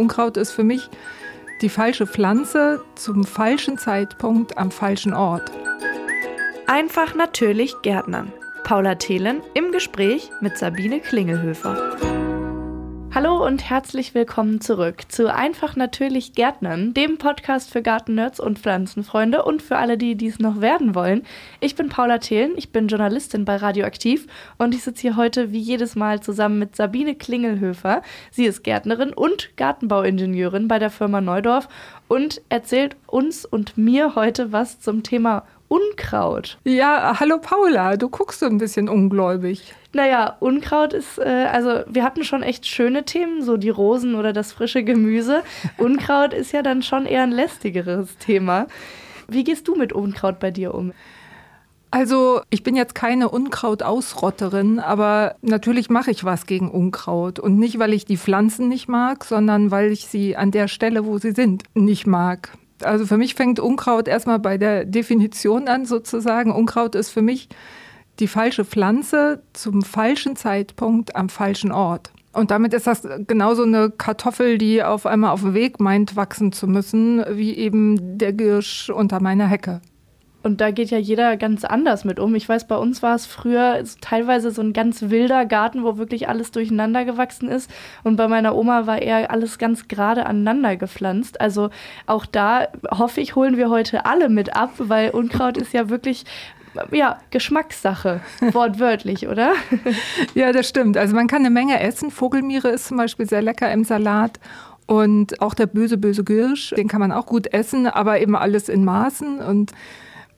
Unkraut ist für mich die falsche Pflanze zum falschen Zeitpunkt am falschen Ort. Einfach natürlich Gärtnern. Paula Thelen im Gespräch mit Sabine Klingelhöfer. Hallo und herzlich willkommen zurück zu Einfach Natürlich Gärtnern, dem Podcast für Gartennerds und Pflanzenfreunde und für alle, die dies noch werden wollen. Ich bin Paula Thelen, ich bin Journalistin bei Radioaktiv und ich sitze hier heute wie jedes Mal zusammen mit Sabine Klingelhöfer. Sie ist Gärtnerin und Gartenbauingenieurin bei der Firma Neudorf und erzählt uns und mir heute was zum Thema Unkraut. Ja, hallo Paula, du guckst so ein bisschen ungläubig. Naja, Unkraut ist, äh, also wir hatten schon echt schöne Themen, so die Rosen oder das frische Gemüse. Unkraut ist ja dann schon eher ein lästigeres Thema. Wie gehst du mit Unkraut bei dir um? Also ich bin jetzt keine Unkraut-Ausrotterin, aber natürlich mache ich was gegen Unkraut. Und nicht, weil ich die Pflanzen nicht mag, sondern weil ich sie an der Stelle, wo sie sind, nicht mag. Also für mich fängt Unkraut erstmal bei der Definition an sozusagen. Unkraut ist für mich die falsche Pflanze zum falschen Zeitpunkt am falschen Ort. Und damit ist das genauso eine Kartoffel, die auf einmal auf dem Weg meint, wachsen zu müssen, wie eben der Girsch unter meiner Hecke. Und da geht ja jeder ganz anders mit um. Ich weiß, bei uns war es früher teilweise so ein ganz wilder Garten, wo wirklich alles durcheinander gewachsen ist. Und bei meiner Oma war eher alles ganz gerade aneinander gepflanzt. Also auch da hoffe ich, holen wir heute alle mit ab, weil Unkraut ist ja wirklich ja, Geschmackssache, wortwörtlich, oder? ja, das stimmt. Also man kann eine Menge essen. Vogelmiere ist zum Beispiel sehr lecker im Salat. Und auch der böse, böse Girsch, den kann man auch gut essen, aber eben alles in Maßen. Und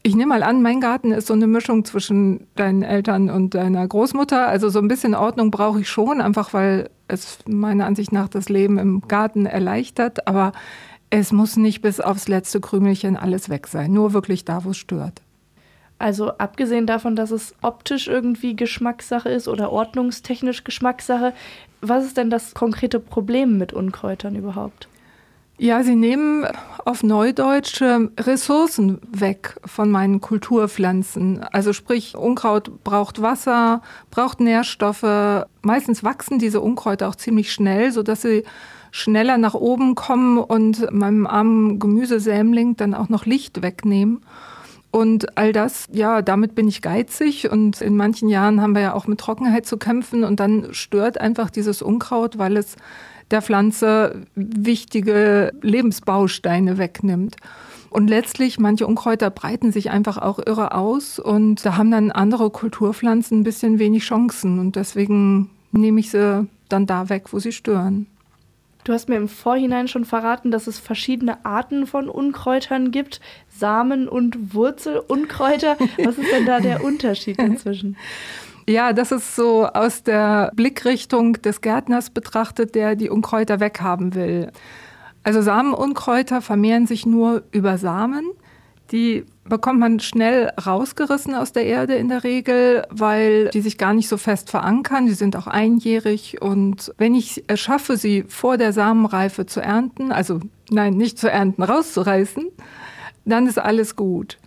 ich nehme mal an, mein Garten ist so eine Mischung zwischen deinen Eltern und deiner Großmutter. Also so ein bisschen Ordnung brauche ich schon, einfach weil es meiner Ansicht nach das Leben im Garten erleichtert. Aber es muss nicht bis aufs letzte Krümelchen alles weg sein. Nur wirklich da, wo es stört. Also abgesehen davon, dass es optisch irgendwie Geschmackssache ist oder ordnungstechnisch Geschmackssache, was ist denn das konkrete Problem mit Unkräutern überhaupt? Ja, sie nehmen auf Neudeutsch Ressourcen weg von meinen Kulturpflanzen. Also sprich, Unkraut braucht Wasser, braucht Nährstoffe. Meistens wachsen diese Unkräuter auch ziemlich schnell, sodass sie schneller nach oben kommen und meinem armen Gemüsesämling dann auch noch Licht wegnehmen. Und all das, ja, damit bin ich geizig und in manchen Jahren haben wir ja auch mit Trockenheit zu kämpfen und dann stört einfach dieses Unkraut, weil es der Pflanze wichtige Lebensbausteine wegnimmt. Und letztlich, manche Unkräuter breiten sich einfach auch irre aus und da haben dann andere Kulturpflanzen ein bisschen wenig Chancen und deswegen nehme ich sie dann da weg, wo sie stören. Du hast mir im Vorhinein schon verraten, dass es verschiedene Arten von Unkräutern gibt. Samen- und Wurzelunkräuter. Was ist denn da der Unterschied dazwischen? Ja, das ist so aus der Blickrichtung des Gärtners betrachtet, der die Unkräuter weghaben will. Also Samenunkräuter vermehren sich nur über Samen. Die bekommt man schnell rausgerissen aus der Erde in der Regel, weil die sich gar nicht so fest verankern. Die sind auch einjährig. Und wenn ich es schaffe, sie vor der Samenreife zu ernten, also nein, nicht zu ernten, rauszureißen, dann ist alles gut.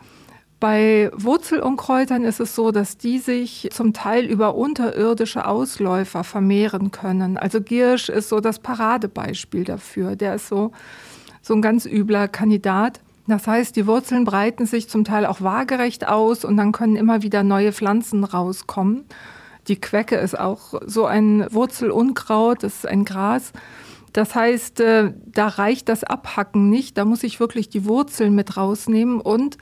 Bei Wurzelunkräutern ist es so, dass die sich zum Teil über unterirdische Ausläufer vermehren können. Also Giersch ist so das Paradebeispiel dafür. Der ist so, so ein ganz übler Kandidat. Das heißt, die Wurzeln breiten sich zum Teil auch waagerecht aus und dann können immer wieder neue Pflanzen rauskommen. Die Quecke ist auch so ein Wurzelunkraut, das ist ein Gras. Das heißt, äh, da reicht das Abhacken nicht, da muss ich wirklich die Wurzeln mit rausnehmen und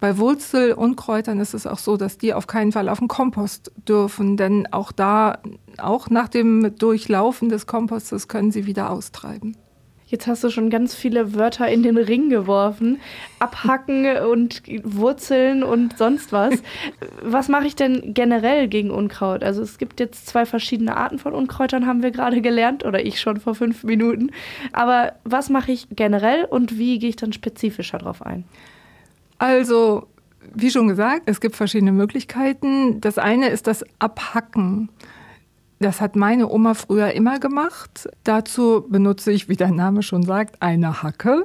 bei Wurzelunkräutern ist es auch so, dass die auf keinen Fall auf den Kompost dürfen, denn auch da, auch nach dem Durchlaufen des Kompostes können sie wieder austreiben. Jetzt hast du schon ganz viele Wörter in den Ring geworfen. Abhacken und Wurzeln und sonst was. Was mache ich denn generell gegen Unkraut? Also es gibt jetzt zwei verschiedene Arten von Unkräutern, haben wir gerade gelernt, oder ich schon vor fünf Minuten. Aber was mache ich generell und wie gehe ich dann spezifischer drauf ein? Also, wie schon gesagt, es gibt verschiedene Möglichkeiten. Das eine ist das Abhacken. Das hat meine Oma früher immer gemacht. Dazu benutze ich, wie der Name schon sagt, eine Hacke.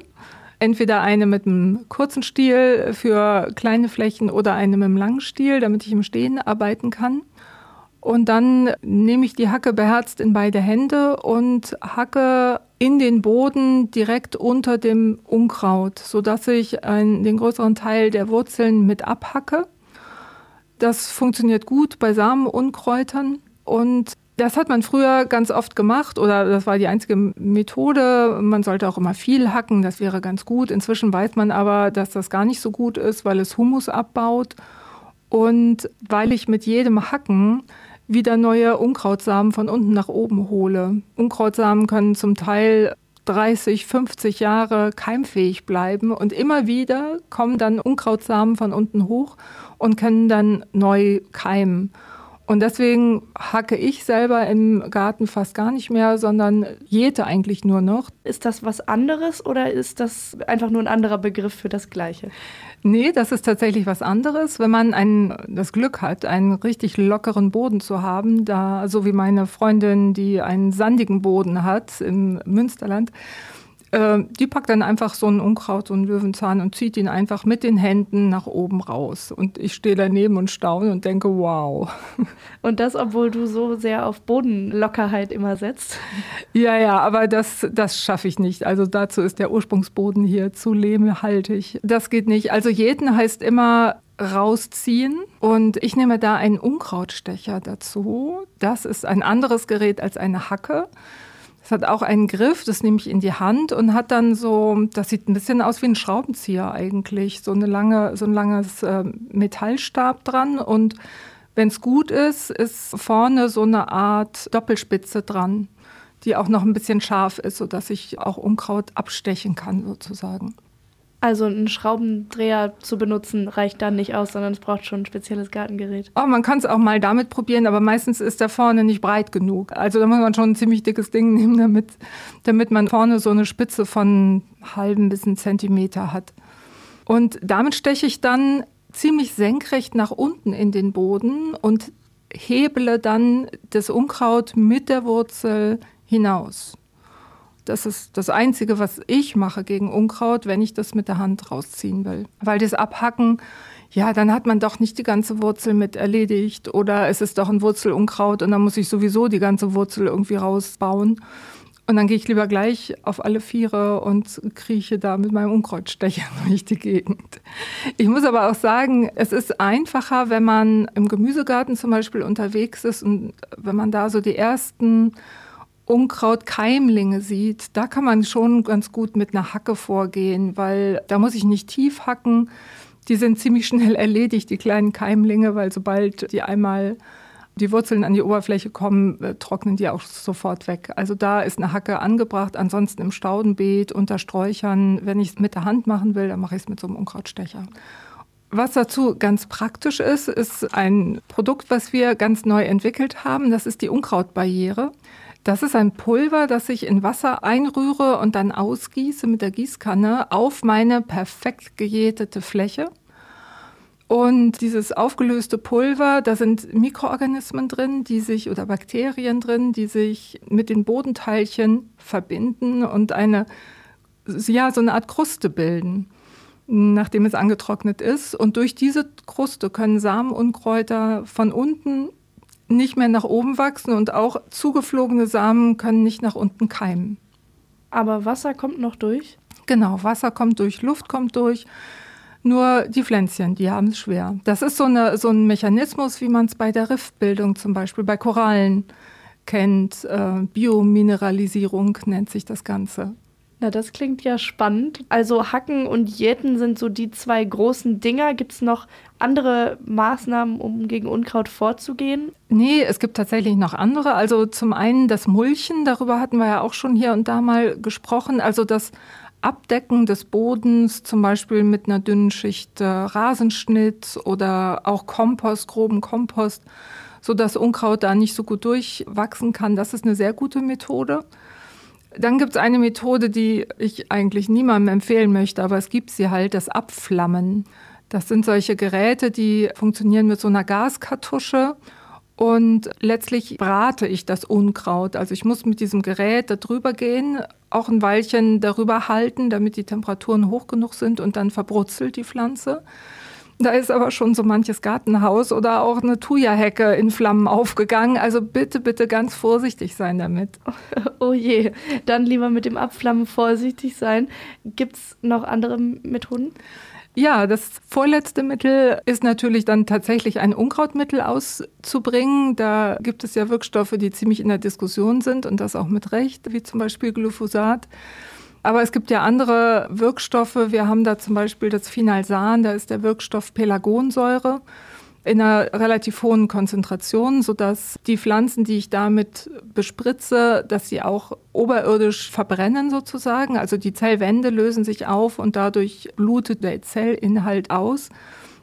Entweder eine mit einem kurzen Stiel für kleine Flächen oder eine mit einem langen Stiel, damit ich im Stehen arbeiten kann. Und dann nehme ich die Hacke beherzt in beide Hände und hacke in den Boden direkt unter dem Unkraut, sodass ich ein, den größeren Teil der Wurzeln mit abhacke. Das funktioniert gut bei Samenunkräutern und das hat man früher ganz oft gemacht oder das war die einzige Methode. Man sollte auch immer viel hacken, das wäre ganz gut. Inzwischen weiß man aber, dass das gar nicht so gut ist, weil es Humus abbaut und weil ich mit jedem Hacken wieder neue Unkrautsamen von unten nach oben hole. Unkrautsamen können zum Teil 30, 50 Jahre keimfähig bleiben und immer wieder kommen dann Unkrautsamen von unten hoch und können dann neu keimen. Und deswegen hacke ich selber im Garten fast gar nicht mehr, sondern jäte eigentlich nur noch. Ist das was anderes oder ist das einfach nur ein anderer Begriff für das Gleiche? Nee, das ist tatsächlich was anderes. Wenn man ein, das Glück hat, einen richtig lockeren Boden zu haben, da so wie meine Freundin, die einen sandigen Boden hat im Münsterland, äh, die packt dann einfach so ein Unkraut, so einen Löwenzahn und zieht ihn einfach mit den Händen nach oben raus. Und ich stehe daneben und staune und denke, wow. Und das, obwohl du so sehr auf Bodenlockerheit immer setzt? Ja, ja, aber das, das schaffe ich nicht. Also dazu ist der Ursprungsboden hier zu lehmhaltig. Das geht nicht. Also jeden heißt immer rausziehen und ich nehme da einen Unkrautstecher dazu. Das ist ein anderes Gerät als eine Hacke. Es hat auch einen Griff, das nehme ich in die Hand und hat dann so, das sieht ein bisschen aus wie ein Schraubenzieher eigentlich, so, eine lange, so ein langes äh, Metallstab dran und wenn es gut ist, ist vorne so eine Art Doppelspitze dran, die auch noch ein bisschen scharf ist, sodass ich auch Unkraut abstechen kann sozusagen. Also ein Schraubendreher zu benutzen reicht dann nicht aus, sondern es braucht schon ein spezielles Gartengerät. Oh, man kann es auch mal damit probieren, aber meistens ist der vorne nicht breit genug. Also da muss man schon ein ziemlich dickes Ding nehmen, damit, damit man vorne so eine Spitze von halben bis einen Zentimeter hat. Und damit steche ich dann ziemlich senkrecht nach unten in den Boden und hebele dann das Unkraut mit der Wurzel hinaus. Das ist das Einzige, was ich mache gegen Unkraut, wenn ich das mit der Hand rausziehen will. Weil das Abhacken, ja, dann hat man doch nicht die ganze Wurzel mit erledigt oder es ist doch ein Wurzelunkraut und dann muss ich sowieso die ganze Wurzel irgendwie rausbauen. Und dann gehe ich lieber gleich auf alle Viere und krieche da mit meinem Unkrautstecher durch die Gegend. Ich muss aber auch sagen, es ist einfacher, wenn man im Gemüsegarten zum Beispiel unterwegs ist und wenn man da so die ersten Unkrautkeimlinge sieht, da kann man schon ganz gut mit einer Hacke vorgehen, weil da muss ich nicht tief hacken. Die sind ziemlich schnell erledigt, die kleinen Keimlinge, weil sobald die einmal die Wurzeln an die Oberfläche kommen, äh, trocknen die auch sofort weg. Also da ist eine Hacke angebracht. Ansonsten im Staudenbeet, unter Sträuchern, wenn ich es mit der Hand machen will, dann mache ich es mit so einem Unkrautstecher. Was dazu ganz praktisch ist, ist ein Produkt, was wir ganz neu entwickelt haben. Das ist die Unkrautbarriere. Das ist ein Pulver, das ich in Wasser einrühre und dann ausgieße mit der Gießkanne auf meine perfekt gejätete Fläche. Und dieses aufgelöste Pulver, da sind Mikroorganismen drin, die sich oder Bakterien drin, die sich mit den Bodenteilchen verbinden und eine ja so eine Art Kruste bilden, nachdem es angetrocknet ist. Und durch diese Kruste können Samen und Kräuter von unten nicht mehr nach oben wachsen und auch zugeflogene Samen können nicht nach unten keimen. Aber Wasser kommt noch durch? Genau, Wasser kommt durch, Luft kommt durch. Nur die Pflänzchen, die haben es schwer. Das ist so, eine, so ein Mechanismus, wie man es bei der Riffbildung zum Beispiel bei Korallen kennt. Äh, Biomineralisierung nennt sich das Ganze. Na, das klingt ja spannend. Also Hacken und Jäten sind so die zwei großen Dinger. Gibt es noch andere Maßnahmen, um gegen Unkraut vorzugehen? Nee, es gibt tatsächlich noch andere. Also zum einen das Mulchen, darüber hatten wir ja auch schon hier und da mal gesprochen. Also das Abdecken des Bodens, zum Beispiel mit einer dünnen Schicht äh, Rasenschnitt oder auch Kompost, groben Kompost, sodass Unkraut da nicht so gut durchwachsen kann. Das ist eine sehr gute Methode. Dann gibt es eine Methode, die ich eigentlich niemandem empfehlen möchte, aber es gibt sie halt, das Abflammen. Das sind solche Geräte, die funktionieren mit so einer Gaskartusche und letztlich brate ich das Unkraut. Also ich muss mit diesem Gerät da drüber gehen, auch ein Weilchen darüber halten, damit die Temperaturen hoch genug sind und dann verbrutzelt die Pflanze. Da ist aber schon so manches Gartenhaus oder auch eine Thuja-Hecke in Flammen aufgegangen. Also bitte, bitte ganz vorsichtig sein damit. Oh je, dann lieber mit dem Abflammen vorsichtig sein. Gibt es noch andere Methoden? Ja, das vorletzte Mittel ist natürlich dann tatsächlich ein Unkrautmittel auszubringen. Da gibt es ja Wirkstoffe, die ziemlich in der Diskussion sind und das auch mit Recht, wie zum Beispiel Glyphosat. Aber es gibt ja andere Wirkstoffe. Wir haben da zum Beispiel das Phenalsan, da ist der Wirkstoff Pelagonsäure in einer relativ hohen Konzentration, sodass die Pflanzen, die ich damit bespritze, dass sie auch oberirdisch verbrennen sozusagen. Also die Zellwände lösen sich auf und dadurch blutet der Zellinhalt aus.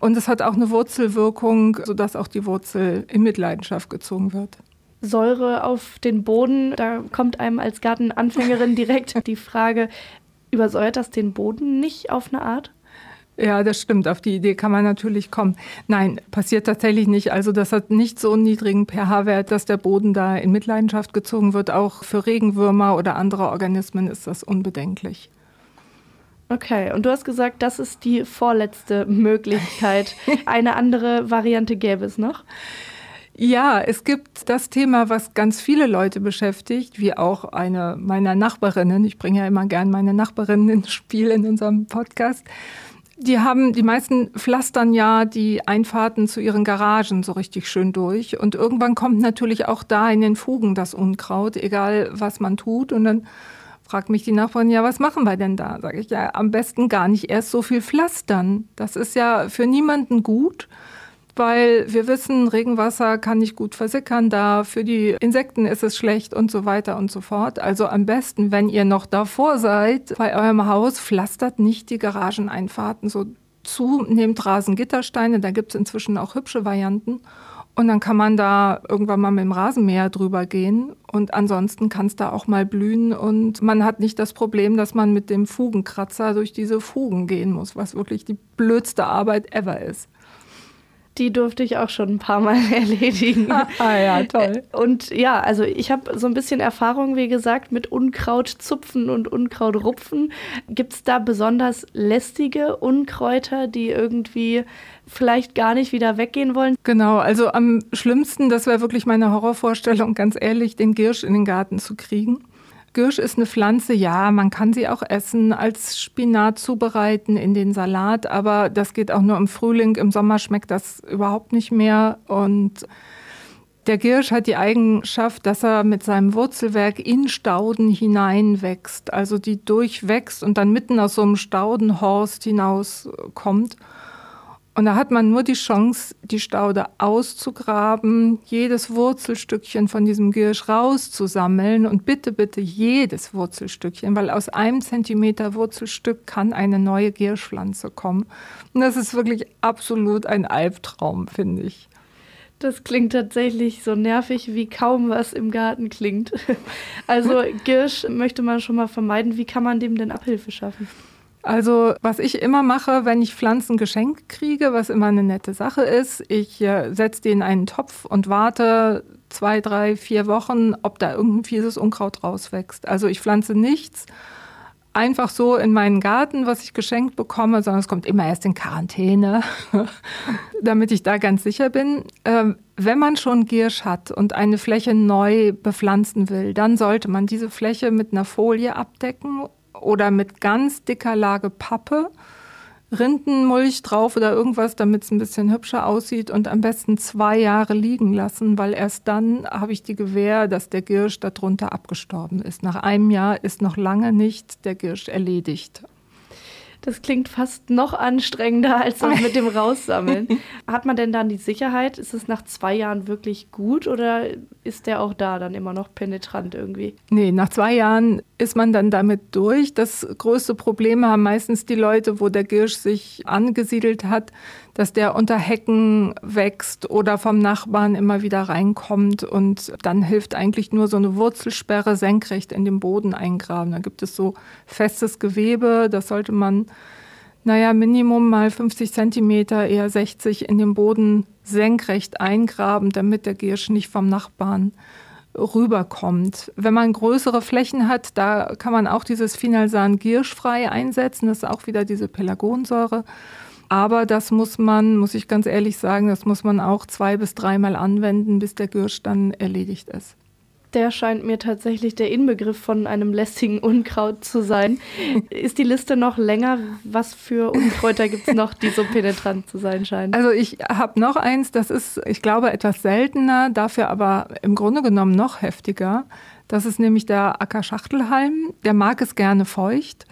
Und es hat auch eine Wurzelwirkung, sodass auch die Wurzel in Mitleidenschaft gezogen wird. Säure auf den Boden. Da kommt einem als Gartenanfängerin direkt die Frage, übersäuert das den Boden nicht auf eine Art? Ja, das stimmt. Auf die Idee kann man natürlich kommen. Nein, passiert tatsächlich nicht. Also das hat nicht so einen niedrigen pH-Wert, dass der Boden da in Mitleidenschaft gezogen wird. Auch für Regenwürmer oder andere Organismen ist das unbedenklich. Okay, und du hast gesagt, das ist die vorletzte Möglichkeit. Eine andere Variante gäbe es noch? Ja, es gibt das Thema, was ganz viele Leute beschäftigt, wie auch eine meiner Nachbarinnen. Ich bringe ja immer gern meine Nachbarinnen ins Spiel in unserem Podcast. Die haben, die meisten pflastern ja die Einfahrten zu ihren Garagen so richtig schön durch. Und irgendwann kommt natürlich auch da in den Fugen das Unkraut, egal was man tut. Und dann fragt mich die Nachbarin, ja, was machen wir denn da? Sage ich, ja, am besten gar nicht erst so viel pflastern. Das ist ja für niemanden gut weil wir wissen, Regenwasser kann nicht gut versickern da, für die Insekten ist es schlecht und so weiter und so fort. Also am besten, wenn ihr noch davor seid, bei eurem Haus, pflastert nicht die Garageneinfahrten so zu, nehmt Rasengittersteine, da gibt es inzwischen auch hübsche Varianten. Und dann kann man da irgendwann mal mit dem Rasenmäher drüber gehen. Und ansonsten kann es da auch mal blühen. Und man hat nicht das Problem, dass man mit dem Fugenkratzer durch diese Fugen gehen muss, was wirklich die blödste Arbeit ever ist. Die durfte ich auch schon ein paar Mal erledigen. ah ja, toll. Und ja, also ich habe so ein bisschen Erfahrung, wie gesagt, mit Unkrautzupfen und Unkrautrupfen. Gibt es da besonders lästige Unkräuter, die irgendwie vielleicht gar nicht wieder weggehen wollen? Genau, also am schlimmsten, das wäre wirklich meine Horrorvorstellung, ganz ehrlich, den Girsch in den Garten zu kriegen. Girsch ist eine Pflanze, ja, man kann sie auch essen, als Spinat zubereiten in den Salat, aber das geht auch nur im Frühling. Im Sommer schmeckt das überhaupt nicht mehr. Und der Girsch hat die Eigenschaft, dass er mit seinem Wurzelwerk in Stauden hineinwächst, also die durchwächst und dann mitten aus so einem Staudenhorst hinauskommt. Und da hat man nur die Chance, die Staude auszugraben, jedes Wurzelstückchen von diesem Giersch rauszusammeln und bitte, bitte jedes Wurzelstückchen, weil aus einem Zentimeter Wurzelstück kann eine neue Gierschpflanze kommen. Und das ist wirklich absolut ein Albtraum, finde ich. Das klingt tatsächlich so nervig, wie kaum was im Garten klingt. Also Girsch möchte man schon mal vermeiden. Wie kann man dem denn Abhilfe schaffen? Also was ich immer mache, wenn ich Pflanzen geschenkt kriege, was immer eine nette Sache ist, ich äh, setze die in einen Topf und warte zwei, drei, vier Wochen, ob da irgendein fieses Unkraut rauswächst. Also ich pflanze nichts einfach so in meinen Garten, was ich geschenkt bekomme, sondern es kommt immer erst in Quarantäne, damit ich da ganz sicher bin. Ähm, wenn man schon Giersch hat und eine Fläche neu bepflanzen will, dann sollte man diese Fläche mit einer Folie abdecken oder mit ganz dicker Lage Pappe, Rindenmulch drauf oder irgendwas, damit es ein bisschen hübscher aussieht und am besten zwei Jahre liegen lassen, weil erst dann habe ich die Gewähr, dass der Girsch darunter abgestorben ist. Nach einem Jahr ist noch lange nicht der Girsch erledigt. Das klingt fast noch anstrengender als das mit dem Raussammeln. Hat man denn dann die Sicherheit? Ist es nach zwei Jahren wirklich gut oder ist der auch da dann immer noch penetrant irgendwie? Nee, nach zwei Jahren ist man dann damit durch. Das größte Problem haben meistens die Leute, wo der Girsch sich angesiedelt hat, dass der unter Hecken wächst oder vom Nachbarn immer wieder reinkommt. Und dann hilft eigentlich nur so eine Wurzelsperre senkrecht in den Boden eingraben. Da gibt es so festes Gewebe, das sollte man, naja, Minimum mal 50 Zentimeter, eher 60 in den Boden senkrecht eingraben, damit der Giersch nicht vom Nachbarn rüberkommt. Wenn man größere Flächen hat, da kann man auch dieses Finalsan gierschfrei einsetzen. Das ist auch wieder diese Pelagonsäure. Aber das muss man, muss ich ganz ehrlich sagen, das muss man auch zwei bis dreimal anwenden, bis der Gürsch dann erledigt ist. Der scheint mir tatsächlich der Inbegriff von einem lästigen Unkraut zu sein. Ist die Liste noch länger? Was für Unkräuter gibt es noch, die so penetrant zu sein scheinen? Also ich habe noch eins, das ist, ich glaube, etwas seltener, dafür aber im Grunde genommen noch heftiger. Das ist nämlich der Ackerschachtelhalm. Der mag es gerne feucht.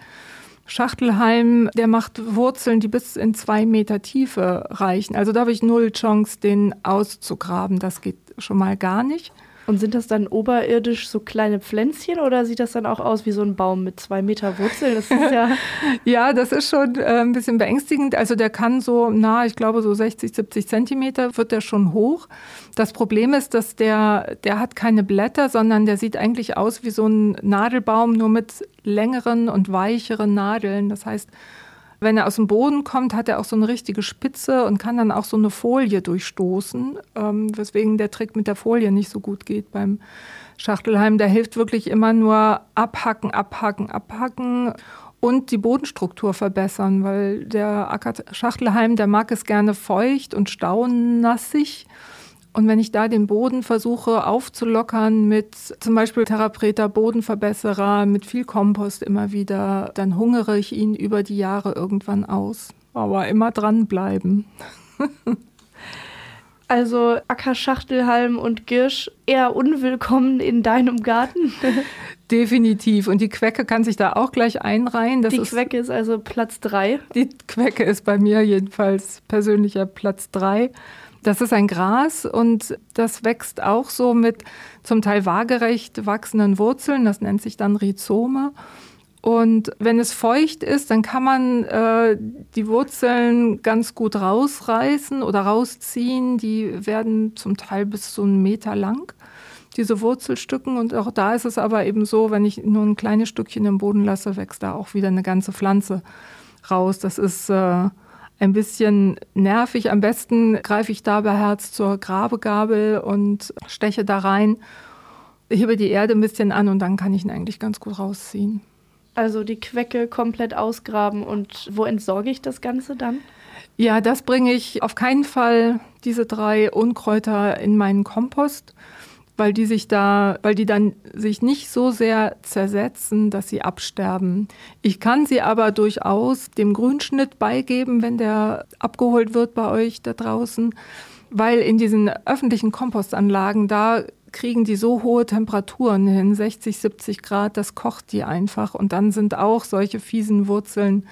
Schachtelhalm, der macht Wurzeln, die bis in zwei Meter Tiefe reichen. Also da habe ich null Chance, den auszugraben. Das geht schon mal gar nicht. Und sind das dann oberirdisch so kleine Pflänzchen oder sieht das dann auch aus wie so ein Baum mit zwei Meter Wurzeln? Das ja, ja, das ist schon äh, ein bisschen beängstigend. Also der kann so, na, ich glaube so 60, 70 Zentimeter wird der schon hoch. Das Problem ist, dass der, der hat keine Blätter, sondern der sieht eigentlich aus wie so ein Nadelbaum, nur mit längeren und weicheren Nadeln. Das heißt, wenn er aus dem Boden kommt, hat er auch so eine richtige Spitze und kann dann auch so eine Folie durchstoßen, ähm, weswegen der Trick mit der Folie nicht so gut geht beim Schachtelhalm. Der hilft wirklich immer nur abhacken, abhacken, abhacken und die Bodenstruktur verbessern, weil der Schachtelhalm, der mag es gerne feucht und staunassig. Und wenn ich da den Boden versuche aufzulockern mit zum Beispiel Therapreta, Bodenverbesserer, mit viel Kompost immer wieder, dann hungere ich ihn über die Jahre irgendwann aus. Aber immer dranbleiben. Also Ackerschachtelhalm und Girsch eher unwillkommen in deinem Garten. Definitiv. Und die Quecke kann sich da auch gleich einreihen. Das die Quecke ist also Platz drei. Die Quecke ist bei mir jedenfalls persönlicher Platz drei. Das ist ein Gras und das wächst auch so mit zum Teil waagerecht wachsenden Wurzeln. Das nennt sich dann Rhizome. Und wenn es feucht ist, dann kann man äh, die Wurzeln ganz gut rausreißen oder rausziehen. Die werden zum Teil bis zu einen Meter lang, diese Wurzelstücken. Und auch da ist es aber eben so, wenn ich nur ein kleines Stückchen im Boden lasse, wächst da auch wieder eine ganze Pflanze raus. Das ist äh, ein bisschen nervig. Am besten greife ich da bei Herz zur Grabegabel und steche da rein, hebe die Erde ein bisschen an und dann kann ich ihn eigentlich ganz gut rausziehen. Also die Quecke komplett ausgraben und wo entsorge ich das Ganze dann? Ja, das bringe ich auf keinen Fall, diese drei Unkräuter in meinen Kompost weil die sich da, weil die dann sich nicht so sehr zersetzen, dass sie absterben. Ich kann sie aber durchaus dem Grünschnitt beigeben, wenn der abgeholt wird bei euch da draußen, weil in diesen öffentlichen Kompostanlagen da kriegen die so hohe Temperaturen hin, 60, 70 Grad, das kocht die einfach und dann sind auch solche fiesen Wurzeln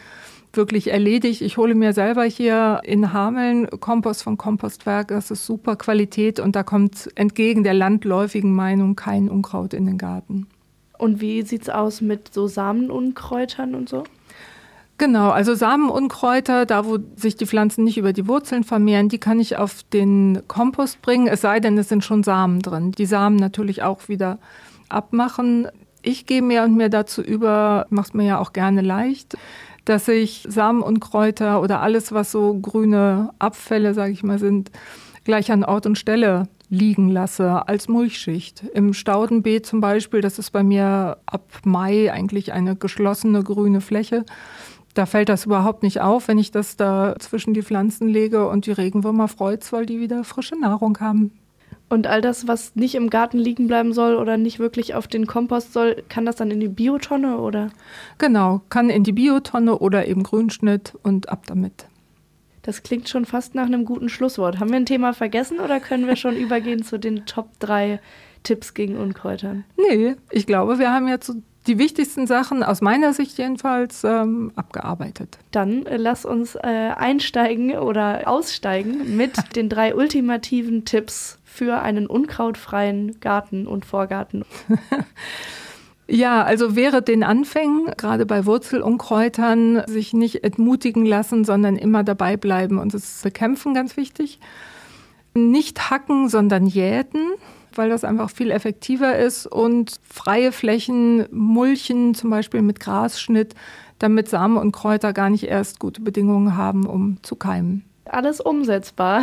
wirklich erledigt. Ich hole mir selber hier in Hameln Kompost vom Kompostwerk. Das ist super Qualität und da kommt entgegen der landläufigen Meinung kein Unkraut in den Garten. Und wie sieht es aus mit so Samenunkräutern und so? Genau, also Samenunkräuter, da wo sich die Pflanzen nicht über die Wurzeln vermehren, die kann ich auf den Kompost bringen, es sei denn, es sind schon Samen drin. Die Samen natürlich auch wieder abmachen. Ich gehe mehr und mehr dazu über, mach's mir ja auch gerne leicht, dass ich Samen und Kräuter oder alles, was so grüne Abfälle, sage ich mal, sind, gleich an Ort und Stelle liegen lasse als Mulchschicht. Im Staudenbeet zum Beispiel, das ist bei mir ab Mai eigentlich eine geschlossene grüne Fläche. Da fällt das überhaupt nicht auf, wenn ich das da zwischen die Pflanzen lege und die Regenwürmer freut's, weil die wieder frische Nahrung haben. Und all das, was nicht im Garten liegen bleiben soll oder nicht wirklich auf den Kompost soll, kann das dann in die Biotonne oder? Genau, kann in die Biotonne oder eben Grünschnitt und ab damit. Das klingt schon fast nach einem guten Schlusswort. Haben wir ein Thema vergessen oder können wir schon übergehen zu den Top 3 Tipps gegen Unkräutern? Nee, ich glaube, wir haben jetzt die wichtigsten Sachen aus meiner Sicht jedenfalls ähm, abgearbeitet. Dann äh, lass uns äh, einsteigen oder aussteigen mit den drei ultimativen Tipps für einen unkrautfreien Garten und Vorgarten? Ja, also wäre den Anfängen, gerade bei Wurzelunkräutern, sich nicht entmutigen lassen, sondern immer dabei bleiben und es bekämpfen, ganz wichtig. Nicht hacken, sondern jäten, weil das einfach viel effektiver ist und freie Flächen mulchen, zum Beispiel mit Grasschnitt, damit Samen und Kräuter gar nicht erst gute Bedingungen haben, um zu keimen. Alles umsetzbar.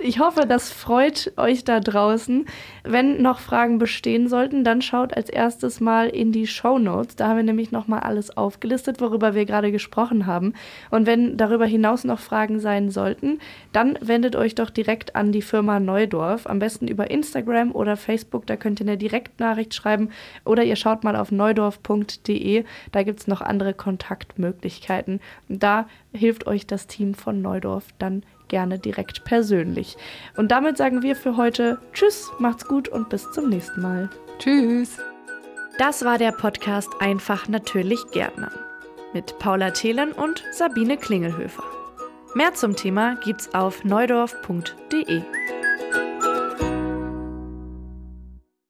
Ich hoffe, das freut euch da draußen. Wenn noch Fragen bestehen sollten, dann schaut als erstes mal in die Show Notes. Da haben wir nämlich nochmal alles aufgelistet, worüber wir gerade gesprochen haben. Und wenn darüber hinaus noch Fragen sein sollten, dann wendet euch doch direkt an die Firma Neudorf. Am besten über Instagram oder Facebook. Da könnt ihr eine Direktnachricht schreiben oder ihr schaut mal auf neudorf.de. Da gibt es noch andere Kontaktmöglichkeiten. Da hilft euch das Team von Neudorf dann gerne direkt persönlich. Und damit sagen wir für heute Tschüss, macht's gut und bis zum nächsten Mal. Tschüss. Das war der Podcast Einfach natürlich Gärtner mit Paula Thelen und Sabine Klingelhöfer. Mehr zum Thema gibt's auf neudorf.de.